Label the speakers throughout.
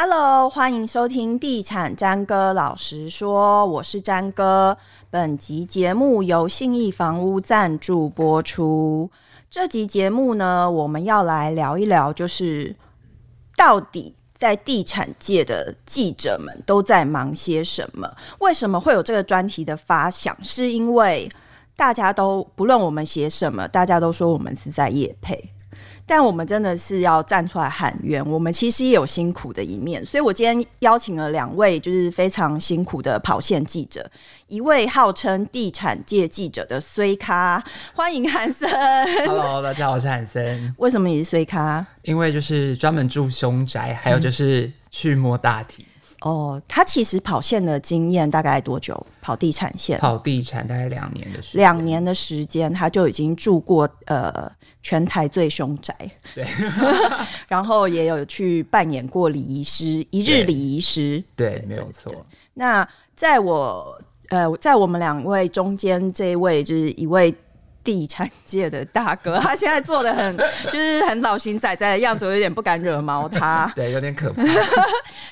Speaker 1: Hello，欢迎收听《地产詹哥老实说》，我是詹哥。本集节目由信义房屋赞助播出。这集节目呢，我们要来聊一聊，就是到底在地产界的记者们都在忙些什么？为什么会有这个专题的发想？是因为大家都不论我们写什么，大家都说我们是在业配。但我们真的是要站出来喊冤，我们其实也有辛苦的一面，所以我今天邀请了两位就是非常辛苦的跑线记者，一位号称地产界记者的衰咖，欢迎韩森。
Speaker 2: Hello，大家好，我是韩森。
Speaker 1: 为什么你是衰咖？
Speaker 2: 因为就是专门住凶宅，还有就是去摸大体。嗯
Speaker 1: 哦，他其实跑线的经验大概多久？跑地产线？
Speaker 2: 跑地产大概两年的时间。
Speaker 1: 两年的时间，他就已经住过呃全台最凶宅。
Speaker 2: 对，
Speaker 1: 然后也有去扮演过礼仪师，一日礼仪师。
Speaker 2: 对，对，没有错。
Speaker 1: 那在我呃，在我们两位中间，这一位就是一位。地产界的大哥，他现在做的很，就是很老型仔仔的样子，我有点不敢惹毛他。
Speaker 2: 对，有点可怕。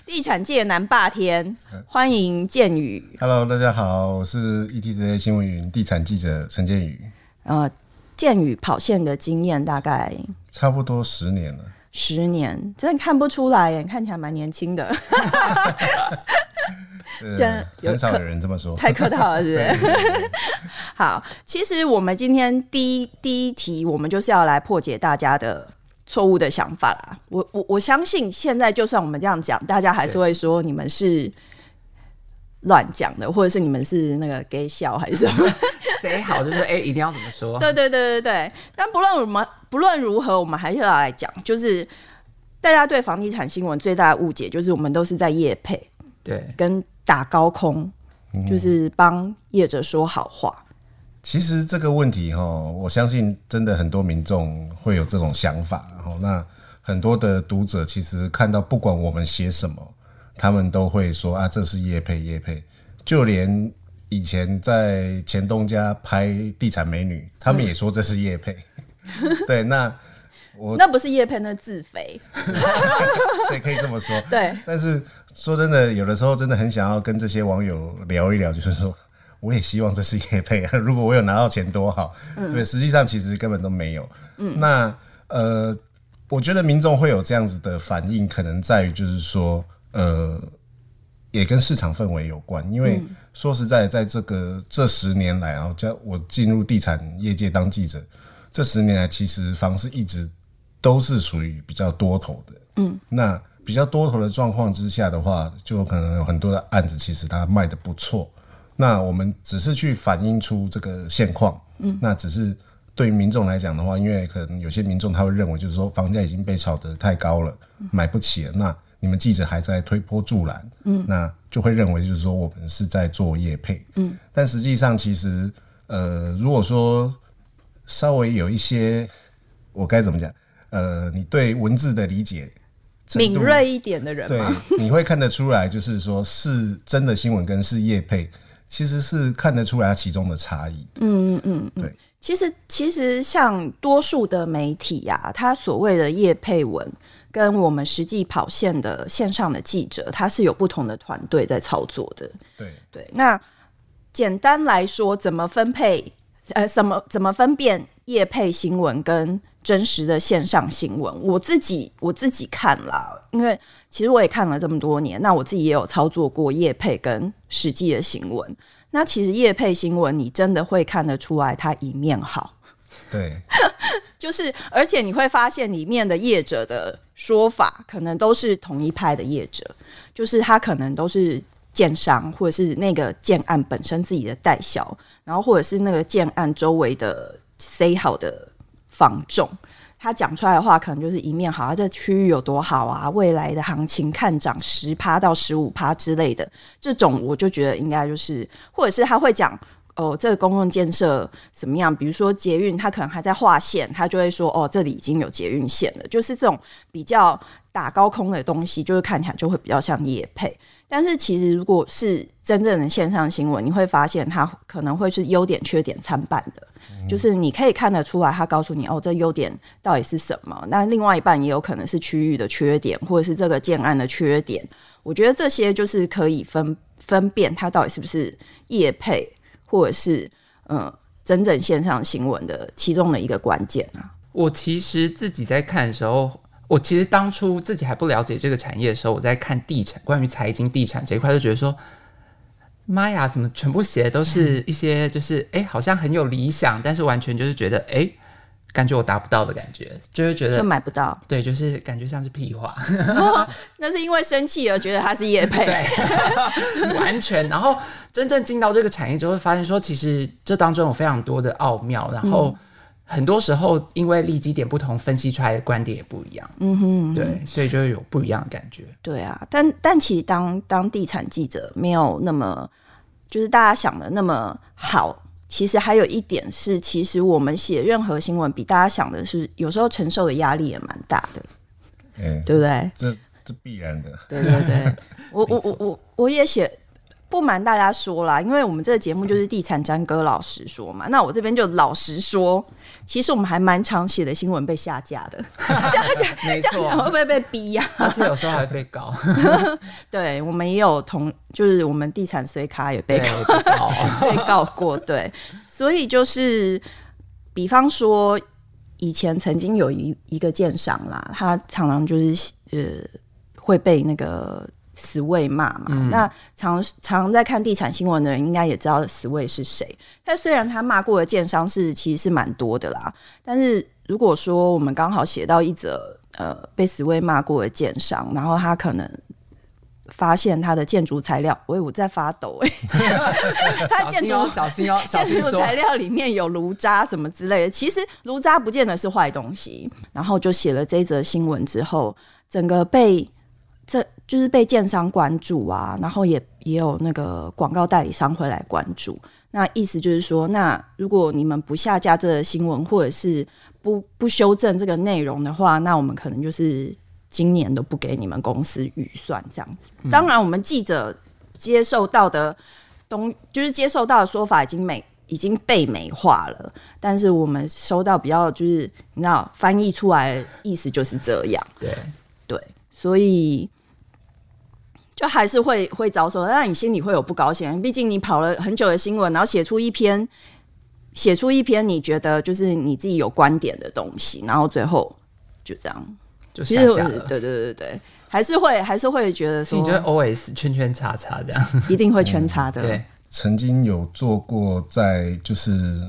Speaker 1: 地产界南霸天，欢迎建宇。
Speaker 3: Hello，大家好，我是 ETtoday 新闻云地产记者陈建宇。
Speaker 1: 呃，建宇跑线的经验大概
Speaker 3: 差不多十年了。
Speaker 1: 十年，真的看不出来耶，看起来蛮年轻的。
Speaker 3: 真很少有人这么说，
Speaker 1: 太客套了，是不是？好，其实我们今天第一第一题，我们就是要来破解大家的错误的想法啦。我我我相信，现在就算我们这样讲，大家还是会说你们是乱讲的，或者是你们是那个给笑还是什么？
Speaker 2: 谁好就是哎、欸，一定要怎么说？
Speaker 1: 对对对对对。但不论我们不论如何，我们还是要来讲，就是大家对房地产新闻最大的误解，就是我们都是在业配，
Speaker 2: 对，
Speaker 1: 跟。打高空，就是帮业者说好话。嗯。
Speaker 3: 其实这个问题哈，我相信真的很多民众会有这种想法。然后，那很多的读者其实看到不管我们写什么，他们都会说啊，这是业配业配。就连以前在前东家拍地产美女，他们也说这是叶配。对，那我
Speaker 1: 那不是叶配，那自肥。
Speaker 3: 对，可以这么说。
Speaker 1: 对，
Speaker 3: 但是。说真的，有的时候真的很想要跟这些网友聊一聊，就是说，我也希望这是叶配啊。如果我有拿到钱多好，嗯、对，实际上其实根本都没有。嗯，那呃，我觉得民众会有这样子的反应，可能在于就是说，呃，也跟市场氛围有关。因为说实在，在这个这十年来啊，叫我进入地产业界当记者，这十年来其实房市一直都是属于比较多头的。嗯，那。比较多头的状况之下的话，就可能有很多的案子，其实它卖的不错。那我们只是去反映出这个现况，嗯，那只是对于民众来讲的话，因为可能有些民众他会认为，就是说房价已经被炒得太高了，买不起了。那你们记者还在推波助澜，嗯，那就会认为就是说我们是在做业配，嗯，但实际上其实，呃，如果说稍微有一些，我该怎么讲？呃，你对文字的理解。
Speaker 1: 敏锐一点的人，
Speaker 3: 对，你会看得出来，就是说是真的新闻跟是业配，其实是看得出来它其中的差异。
Speaker 1: 嗯嗯嗯，对。其实其实像多数的媒体呀、啊，它所谓的业配文，跟我们实际跑线的线上的记者，他是有不同的团队在操作的。
Speaker 3: 对
Speaker 1: 对。那简单来说，怎么分配？呃，怎么怎么分辨业配新闻跟？真实的线上新闻，我自己我自己看了，因为其实我也看了这么多年，那我自己也有操作过业配跟实际的新闻。那其实业配新闻，你真的会看得出来它一面好，
Speaker 3: 对，
Speaker 1: 就是而且你会发现里面的业者的说法，可能都是同一派的业者，就是他可能都是建商或者是那个建案本身自己的代销，然后或者是那个建案周围的塞好的。房仲，他讲出来的话可能就是一面好，他这区域有多好啊，未来的行情看涨十趴到十五趴之类的，这种我就觉得应该就是，或者是他会讲哦，这个公共建设怎么样？比如说捷运，它可能还在划线，它就会说哦，这里已经有捷运线了。就是这种比较打高空的东西，就是看起来就会比较像业配。但是其实如果是真正的线上新闻，你会发现它可能会是优点缺点参半的。嗯、就是你可以看得出来，他告诉你哦，这优点到底是什么？那另外一半也有可能是区域的缺点，或者是这个建案的缺点。我觉得这些就是可以分分辨它到底是不是业配，或者是嗯真正线上新闻的其中的一个关键啊。
Speaker 2: 我其实自己在看的时候，我其实当初自己还不了解这个产业的时候，我在看地产，关于财经地产这一块，就觉得说。妈呀，怎么全部写的都是一些就是哎、欸，好像很有理想，但是完全就是觉得哎、欸，感觉我达不到的感觉，就会觉得
Speaker 1: 就买不到。
Speaker 2: 对，就是感觉像是屁话。
Speaker 1: 哦、那是因为生气而觉得它是叶配。
Speaker 2: 对，完全。然后真正进到这个产业，就会发现说，其实这当中有非常多的奥妙。然后很多时候，因为立基点不同，分析出来的观点也不一样。嗯哼，嗯哼，对，所以就会有不一样的感觉。
Speaker 1: 对啊，但但其实当当地产记者没有那么。就是大家想的那么好，其实还有一点是，其实我们写任何新闻，比大家想的是，有时候承受的压力也蛮大的，
Speaker 3: 欸、
Speaker 1: 对不对？
Speaker 3: 这这必然的。
Speaker 1: 对对对，我 我我我我也写。不瞒大家说啦，因为我们这个节目就是地产詹哥老实说嘛，那我这边就老实说，其实我们还蛮常写的新闻被下架的，这样讲这样讲会不会被逼呀、啊？
Speaker 2: 而且有时候还被告。
Speaker 1: 对，我们也有同，就是我们地产随卡也被告，被告，过。对，所以就是，比方说以前曾经有一一个建商啦，他常常就是呃会被那个。死卫骂嘛，嗯、那常常在看地产新闻的人应该也知道死卫是谁。但虽然他骂过的建商是其实是蛮多的啦，但是如果说我们刚好写到一则呃被死卫骂过的建商，然后他可能发现他的建筑材料，喂，我在发抖哎、欸，他建筑
Speaker 2: 小心哦，
Speaker 1: 建筑材料里面有炉渣什么之类的，其实炉渣不见得是坏东西。然后就写了这则新闻之后，整个被。这就是被建商关注啊，然后也也有那个广告代理商会来关注。那意思就是说，那如果你们不下架这个新闻，或者是不不修正这个内容的话，那我们可能就是今年都不给你们公司预算这样子。嗯、当然，我们记者接受到的东，就是接受到的说法已经美已经被美化了，但是我们收到比较就是你知道翻译出来的意思就是这样。
Speaker 2: 对
Speaker 1: 对，所以。就还是会会遭受，但你心里会有不高兴。毕竟你跑了很久的新闻，然后写出一篇写出一篇你觉得就是你自己有观点的东西，然后最后就这样
Speaker 2: 就下架了。
Speaker 1: 对对对对，还是会还是会觉得说，
Speaker 2: 你觉得 OS 圈圈叉叉这样，
Speaker 1: 一定会圈叉的。
Speaker 2: 嗯、对，
Speaker 3: 曾经有做过在就是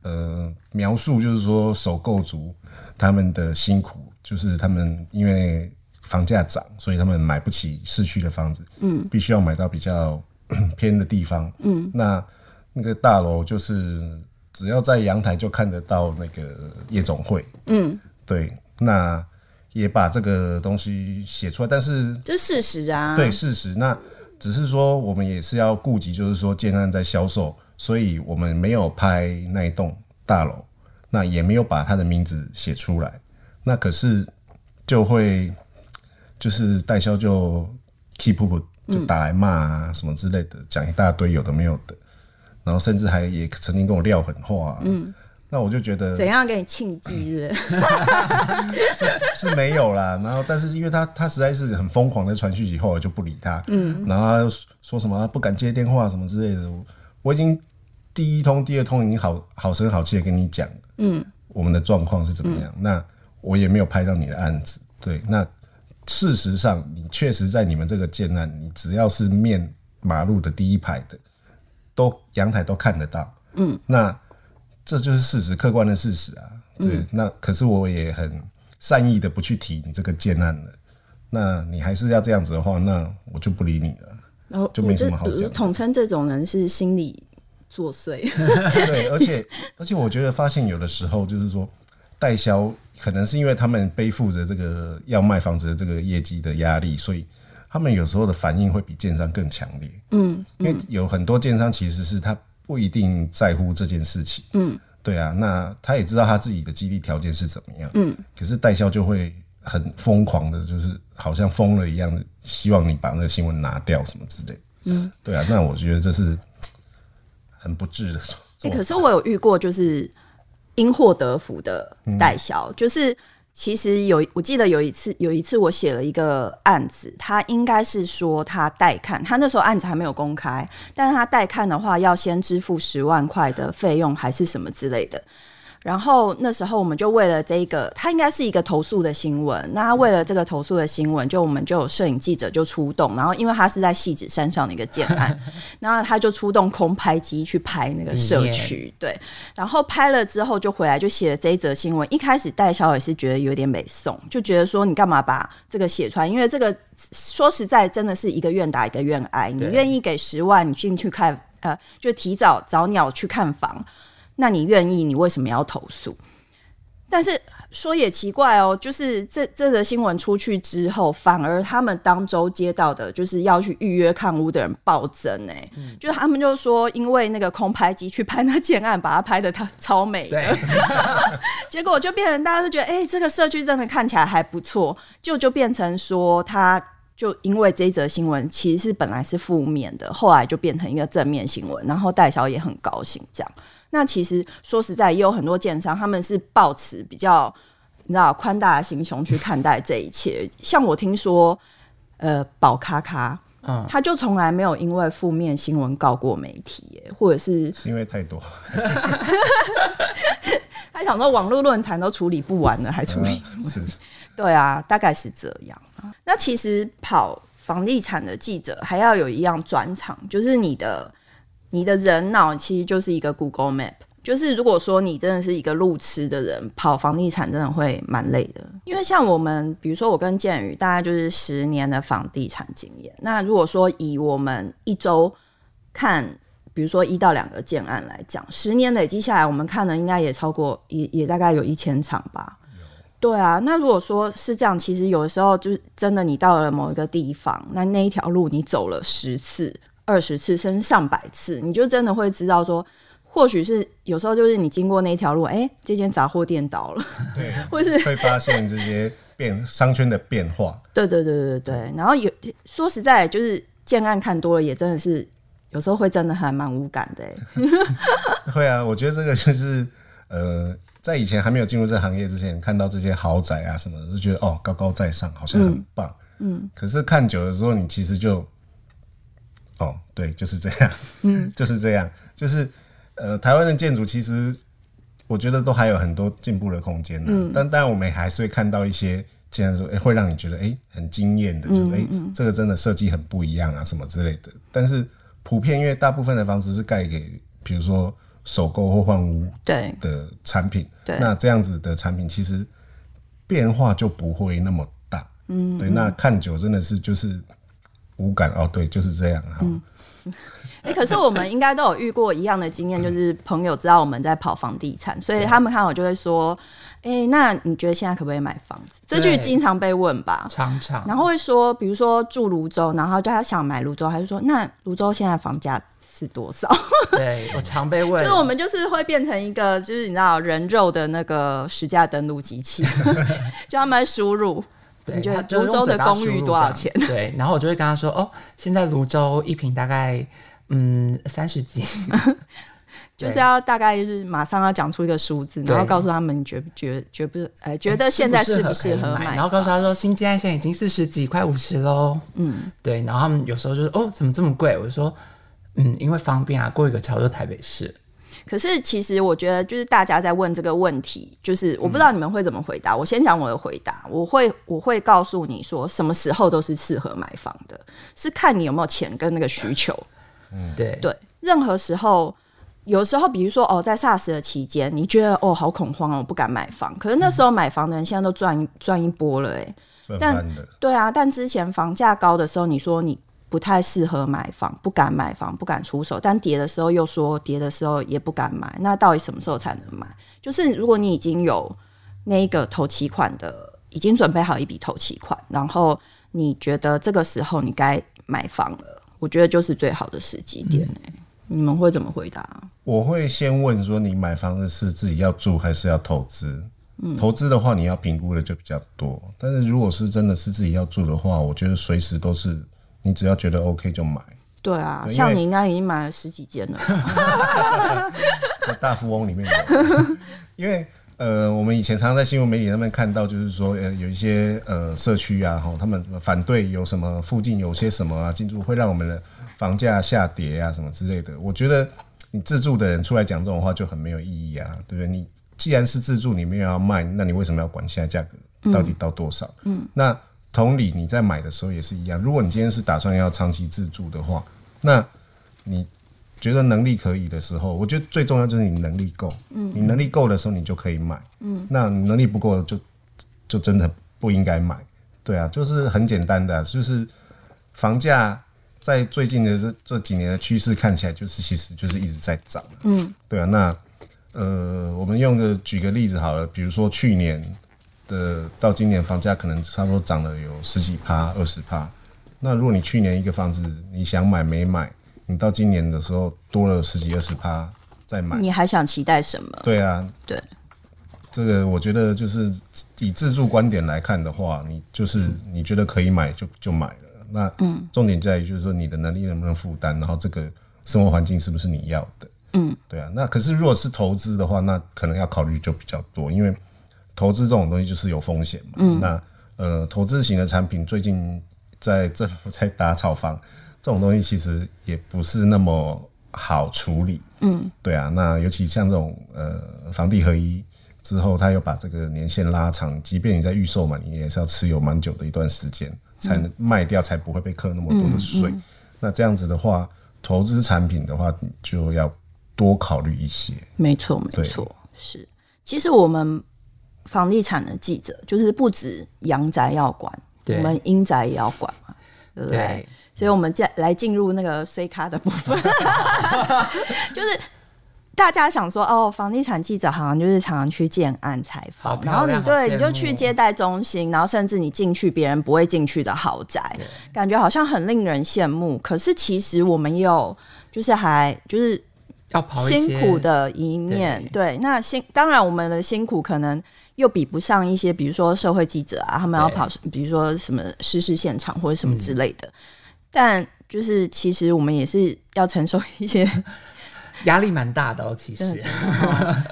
Speaker 3: 呃描述，就是说手购族他们的辛苦，就是他们因为。房价涨，所以他们买不起市区的房子，嗯，必须要买到比较 偏的地方，嗯，那那个大楼就是只要在阳台就看得到那个夜总会，嗯，对，那也把这个东西写出来，但是
Speaker 1: 这是事实啊，
Speaker 3: 对，事实，那只是说我们也是要顾及，就是说建案在销售，所以我们没有拍那一栋大楼，那也没有把他的名字写出来，那可是就会。就是代销就 keep up 就打来骂啊什么之类的，讲、嗯、一大堆有的没有的，然后甚至还也曾经跟我撂狠话、啊。嗯，那我就觉得
Speaker 1: 怎样给你庆忌是
Speaker 3: 是 是没有啦。然后但是因为他他实在是很疯狂的传讯息，后来就不理他。嗯，然后他说什么不敢接电话什么之类的。我已经第一通、第二通已经好好声好气的跟你讲，嗯，我们的状况是怎么样？嗯、那我也没有拍到你的案子，对，那。事实上，你确实在你们这个建案，你只要是面马路的第一排的，都阳台都看得到。嗯，那这就是事实，客观的事实啊。对，嗯、那可是我也很善意的不去提你这个建案了。那你还是要这样子的话，那我就不理你了。然后就没什么好讲的。
Speaker 1: 统称这种人是心理作祟。
Speaker 3: 对，而且而且我觉得发现有的时候就是说代销。可能是因为他们背负着这个要卖房子的这个业绩的压力，所以他们有时候的反应会比建商更强烈。嗯，因为有很多建商其实是他不一定在乎这件事情。嗯，对啊，那他也知道他自己的激励条件是怎么样。嗯，可是代销就会很疯狂的，就是好像疯了一样的，希望你把那个新闻拿掉什么之类。嗯，对啊，那我觉得这是很不智的。
Speaker 1: 欸、可是我有遇过，就是因祸得福的代销，嗯、就是。其实有，我记得有一次，有一次我写了一个案子，他应该是说他代看，他那时候案子还没有公开，但是他代看的话要先支付十万块的费用，还是什么之类的。然后那时候我们就为了这个，他应该是一个投诉的新闻。那他为了这个投诉的新闻，就我们就有摄影记者就出动。然后因为他是在戏子山上的一个建案，然后他就出动空拍机去拍那个社区。对，然后拍了之后就回来就写了这一则新闻。一开始戴小也是觉得有点美送，就觉得说你干嘛把这个写出来？因为这个说实在真的是一个愿打一个愿挨。你愿意给十万，你进去看，呃，就提早早鸟去看房。那你愿意？你为什么要投诉？但是说也奇怪哦，就是这这则新闻出去之后，反而他们当周接到的，就是要去预约看屋的人暴增哎，嗯、就是他们就说，因为那个空拍机去拍那建案，把它拍的它超美的，结果就变成大家都觉得，哎、欸，这个社区真的看起来还不错，就就变成说，他就因为这则新闻其实是本来是负面的，后来就变成一个正面新闻，然后戴小也很高兴这样。那其实说实在，也有很多建商，他们是抱持比较你知道宽大的心胸去看待这一切。像我听说，呃，宝咖咖，嗯，他就从来没有因为负面新闻告过媒体，耶，或者是
Speaker 3: 是因为太多
Speaker 1: 他想说网络论坛都处理不完了，还处理？嗯、是，是，对啊，大概是这样。那其实跑房地产的记者还要有一样专长，就是你的。你的人脑其实就是一个 Google Map，就是如果说你真的是一个路痴的人，跑房地产真的会蛮累的。因为像我们，比如说我跟建宇，大概就是十年的房地产经验。那如果说以我们一周看，比如说一到两个建案来讲，十年累积下来，我们看的应该也超过，也也大概有一千场吧。对啊，那如果说是这样，其实有的时候就是真的，你到了某一个地方，那那一条路你走了十次。二十次甚至上百次，你就真的会知道说，或许是有时候就是你经过那条路，哎、欸，这间杂货店倒了，对，或是
Speaker 3: 会发现这些变商圈的变化。
Speaker 1: 对对对对对，然后有说实在，就是建案看多了，也真的是有时候会真的还蛮无感的。
Speaker 3: 会啊，我觉得这个就是呃，在以前还没有进入这行业之前，看到这些豪宅啊什么的，就觉得哦高高在上，好像很棒。嗯，嗯可是看久了之后，你其实就。哦，对，就是这样，嗯，就是这样，就是呃，台湾的建筑其实我觉得都还有很多进步的空间呢。嗯，但当然我们还是会看到一些，既然说哎，会让你觉得哎很惊艳的，就是哎这个真的设计很不一样啊什么之类的。但是普遍因为大部分的房子是盖给比如说首购或换屋对的产品，对，那这样子的产品其实变化就不会那么大。嗯，对，那看久真的是就是。无感哦，对，就是这样哈。嗯，
Speaker 1: 哎、欸，可是我们应该都有遇过一样的经验，就是朋友知道我们在跑房地产，所以他们看我就会说：“哎、欸，那你觉得现在可不可以买房子？”这句经常被问吧，
Speaker 2: 常常。
Speaker 1: 然后会说，比如说住泸州，然后就他想买泸州，他就说那泸州现在房价是多少？
Speaker 2: 对，我常被问，
Speaker 1: 就是我们就是会变成一个，就是你知道人肉的那个实价登录机器，就他们输入。对，你觉得芦洲的公寓多少钱？
Speaker 2: 对，然后我就会跟他说：“哦，现在泸州一坪大概嗯三十几，
Speaker 1: 就是要大概就是马上要讲出一个数字，然后告诉他们觉不觉觉不哎觉得现在适不适合买，
Speaker 2: 然后告诉他说新建现在已经四十几快五十喽。嗯，对，然后他们有时候就是哦怎么这么贵？我就说嗯因为方便啊，过一个桥就台北市。”
Speaker 1: 可是，其实我觉得，就是大家在问这个问题，就是我不知道你们会怎么回答。嗯、我先讲我的回答，我会我会告诉你说，什么时候都是适合买房的，是看你有没有钱跟那个需求。
Speaker 2: 嗯，对
Speaker 1: 对，任何时候，有时候，比如说哦，在 SARS 的期间，你觉得哦好恐慌哦，我不敢买房。可是那时候买房的人现在都赚赚一波了，哎，但对啊，但之前房价高的时候，你说你。不太适合买房，不敢买房，不敢出手。但跌的时候又说跌的时候也不敢买。那到底什么时候才能买？就是如果你已经有那个投期款的，已经准备好一笔投期款，然后你觉得这个时候你该买房了，我觉得就是最好的时机点、欸你们会怎么回答？
Speaker 3: 我会先问说，你买房子是自己要住还是要投资？嗯，投资的话，你要评估的就比较多。但是如果是真的是自己要住的话，我觉得随时都是，你只要觉得 OK 就买。
Speaker 1: 对啊，对，像你应该已经买了十几件了，
Speaker 3: 在大富翁里面有。因为呃，我们以前常常在新闻媒体上面看到，就是说呃，有一些呃社区啊，哈，他们反对有什么附近有些什么啊进驻会让我们的房价下跌啊什么之类的。我觉得你自住的人出来讲这种话就很没有意义啊，对不对？你既然是自住，你没有要卖，那你为什么要管现在价格到底到多少？嗯，嗯那。同理，你在买的时候也是一样。如果你今天是打算要长期自住的话，那你觉得能力可以的时候，我觉得最重要就是你能力够。嗯，你能力够的时候，你就可以买。嗯，那你能力不够，就就真的不应该买。对啊，就是很简单的，就是房价在最近的这这几年的趋势看起来，就是其实就是一直在涨。嗯，对啊。那呃，我们用个举个例子好了，比如说去年。的到今年房价可能差不多涨了有十几趴、二十趴。那如果你去年一个房子你想买没买，你到今年的时候多了十几二十趴再买，
Speaker 1: 你还想期待什么？
Speaker 3: 对啊，
Speaker 1: 对，
Speaker 3: 这个我觉得就是以自住观点来看的话，你就是你觉得可以买就就买了。那嗯，重点在于就是说你的能力能不能负担，然后这个生活环境是不是你要的？嗯，对啊。那可是如果是投资的话，那可能要考虑就比较多，因为。投资这种东西就是有风险嘛。嗯。那呃，投资型的产品最近在政府 在打炒房，这种东西其实也不是那么好处理。嗯。对啊，那尤其像这种呃房地合一之后，他又把这个年限拉长，即便你在预售嘛，你也是要持有蛮久的一段时间才能卖掉，才不会被扣那么多的税。嗯嗯。那这样子的话，投资产品的话，就要多考虑一些。
Speaker 1: 没错，没错，是。其实我们。房地产的记者就是不止阳宅要管，我们阴宅也要管嘛，对不对？对，所以，我们再来进入那个衰咖的部分，就是大家想说，哦，房地产记者好像就是常常去建案采访，然后你对你就去接待中心，然后甚至你进去别人不会进去的豪宅，感觉好像很令人羡慕。可是其实我们有，就是还就是要辛苦的一面，对，对，那辛当然我们的辛苦可能。又比不上一些，比如说社会记者啊，他们要跑，比如说什么失事现场或者什么之类的。嗯、但就是其实我们也是要承受一些
Speaker 2: 压力，蛮大的哦。其实，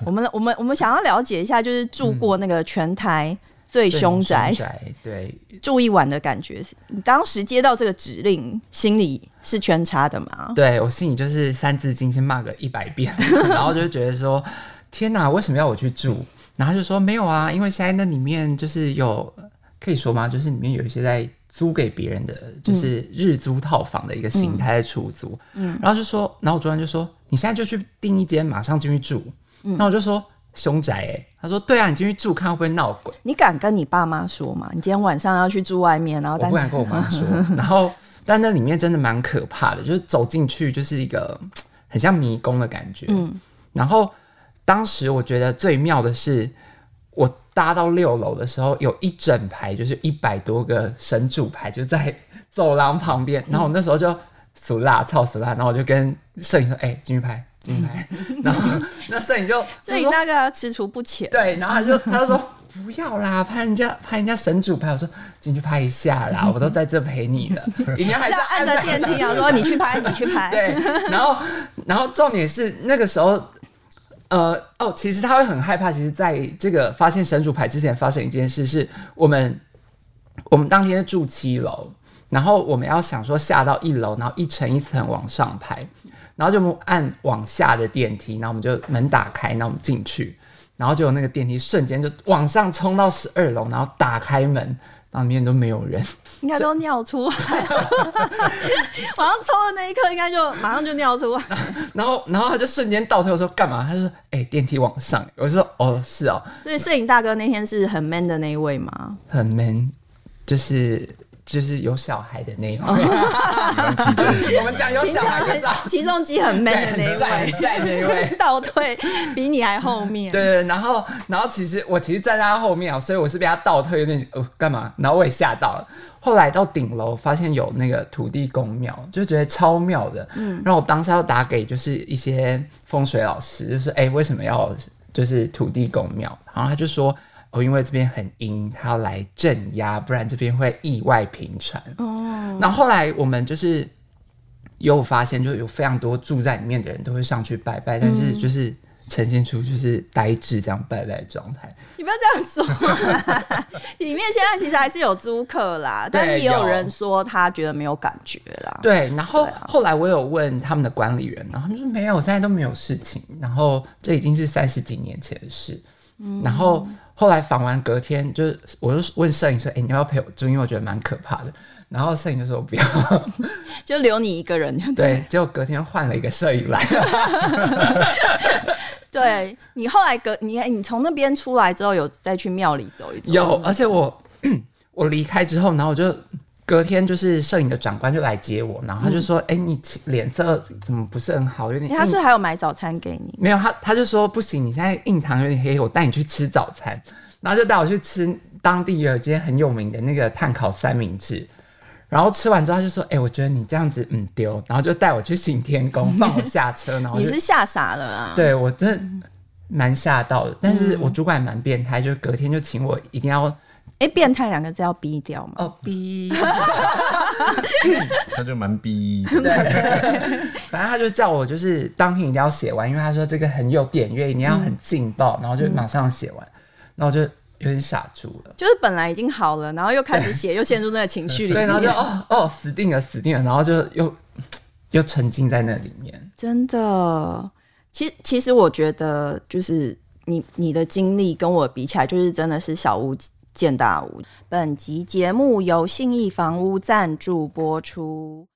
Speaker 1: 我们我们我们想要了解一下，就是住过那个全台最凶宅，
Speaker 2: 嗯、对，
Speaker 1: 住一晚的感觉。你当时接到这个指令，心里是全差的吗？
Speaker 2: 对，我心里就是三字经先骂个一百遍，然后就觉得说：天哪，为什么要我去住？然后就说没有啊，因为现在那里面就是有可以说吗？就是里面有一些在租给别人的，就是日租套房的一个形态的出租。嗯，然后就说，然后我主任就说，你现在就去订一间，马上进去住。嗯，那我就说凶宅哎、欸，他说对啊，你进去住看会不会闹鬼？
Speaker 1: 你敢跟你爸妈说吗？你今天晚上要去住外面，然后
Speaker 2: 我不敢跟我妈说。然后，但那里面真的蛮可怕的，就是走进去就是一个很像迷宫的感觉。嗯，然后。当时我觉得最妙的是，我搭到六楼的时候，有一整排就是一百多个神主牌就在走廊旁边，然后我那时候就死啦操死啦，然后我就跟摄影说：“哎、欸，进去拍，进去拍。”然后那摄影就
Speaker 1: 摄影那个踌躇不前，
Speaker 2: 对，然后他就他就说：“不要啦，拍人家拍人家神主牌。”我说：“进去拍一下啦，我都在这陪你了。”人家还在
Speaker 1: 按着电梯啊，说：“你去拍，你去拍。”
Speaker 2: 对，然后然后重点是那个时候。呃哦，其实他会很害怕。其实，在这个发现神主牌之前，发生一件事，是我们我们当天住七楼，然后我们要想说下到一楼，然后一层一层往上排，然后就按往下的电梯，然后我们就门打开，然后我们进去，然后就有那个电梯瞬间就往上冲到十二楼，然后打开门。那里面都没有人，
Speaker 1: 应该都尿出来了。往上抽的那一刻，应该就马上就尿出来。
Speaker 2: 然后，然后他就瞬间倒退，我说干嘛？他就说：“哎、欸，电梯往上。”我就说：“哦，是哦。”
Speaker 1: 所以摄影大哥那天是很 man 的那一位吗？
Speaker 2: 很 man，就是就是有小孩的那一位。
Speaker 3: 喜欢骑重机，
Speaker 2: 我们讲有小孩的照，
Speaker 1: 起重机很 man 的那一
Speaker 2: 帅
Speaker 1: 位，
Speaker 2: 帅那一位。
Speaker 1: 倒退比你还后面。
Speaker 2: 对对，然后然后其实我其实站在他后面啊，所以我是被他倒退，有点哦干嘛？然后我也吓到了。后来到顶楼发现有那个土地公庙，就觉得超妙的。嗯，然后我当时要打给就是一些风水老师，就是哎为什么要就是土地公庙？然后他就说。哦，因为这边很阴，他要来镇压，不然这边会意外频传。哦，那后来我们就是有发现，就有非常多住在里面的人都会上去拜拜，嗯、但是就是呈现出就是呆滞这样拜拜的状态。
Speaker 1: 你不要这样说，里面现在其实还是有租客啦，但也有人说他觉得没有感觉啦。
Speaker 2: 对，然后、啊、后来我有问他们的管理员，然后他们说没有，现在都没有事情。然后这已经是三十几年前的事。嗯，然后。后来访完隔天，就是我就问摄影说：“哎、欸，你要不要陪我住？因为我觉得蛮可怕的。”然后摄影就说：“不要，
Speaker 1: 就留你一个人。”
Speaker 2: 对，结果隔天换了一个摄影来。
Speaker 1: 对，你后来隔你你从那边出来之后，有再去庙里走一走？
Speaker 2: 有，而且我 我离开之后，然后我就。隔天就是摄影的长官就来接我，然后他就说：“哎、嗯欸，你脸色怎么不是很好？有点……
Speaker 1: 他是不是还有买早餐给你？
Speaker 2: 没有，他他就说不行，你现在印堂有点黑，我带你去吃早餐。然后就带我去吃当地有一间很有名的那个炭烤三明治。然后吃完之后他就说：哎、欸，我觉得你这样子嗯丢，然后就带我去行天宫放我下车。然后
Speaker 1: 你是吓傻了啊？
Speaker 2: 对我真的蛮吓到的，但是我主管蛮变态，就隔天就请我一定要。”
Speaker 1: 哎，变态两个字要逼掉吗？
Speaker 2: 哦，逼，
Speaker 3: 他就蛮逼。
Speaker 2: 对，反正他就叫我就是当天一定要写完，因为他说这个很有点阅，你要很劲爆，然后就马上写完，然后就有点傻住了。
Speaker 1: 就是本来已经好了，然后又开始写，又陷入那个情绪里面，
Speaker 2: 对，然后就哦哦死定了死定了，然后就又又沉浸在那里面。
Speaker 1: 真的，其实其实我觉得就是你你的经历跟我比起来，就是真的是小巫见大巫。本集节目由信义房屋赞助播出。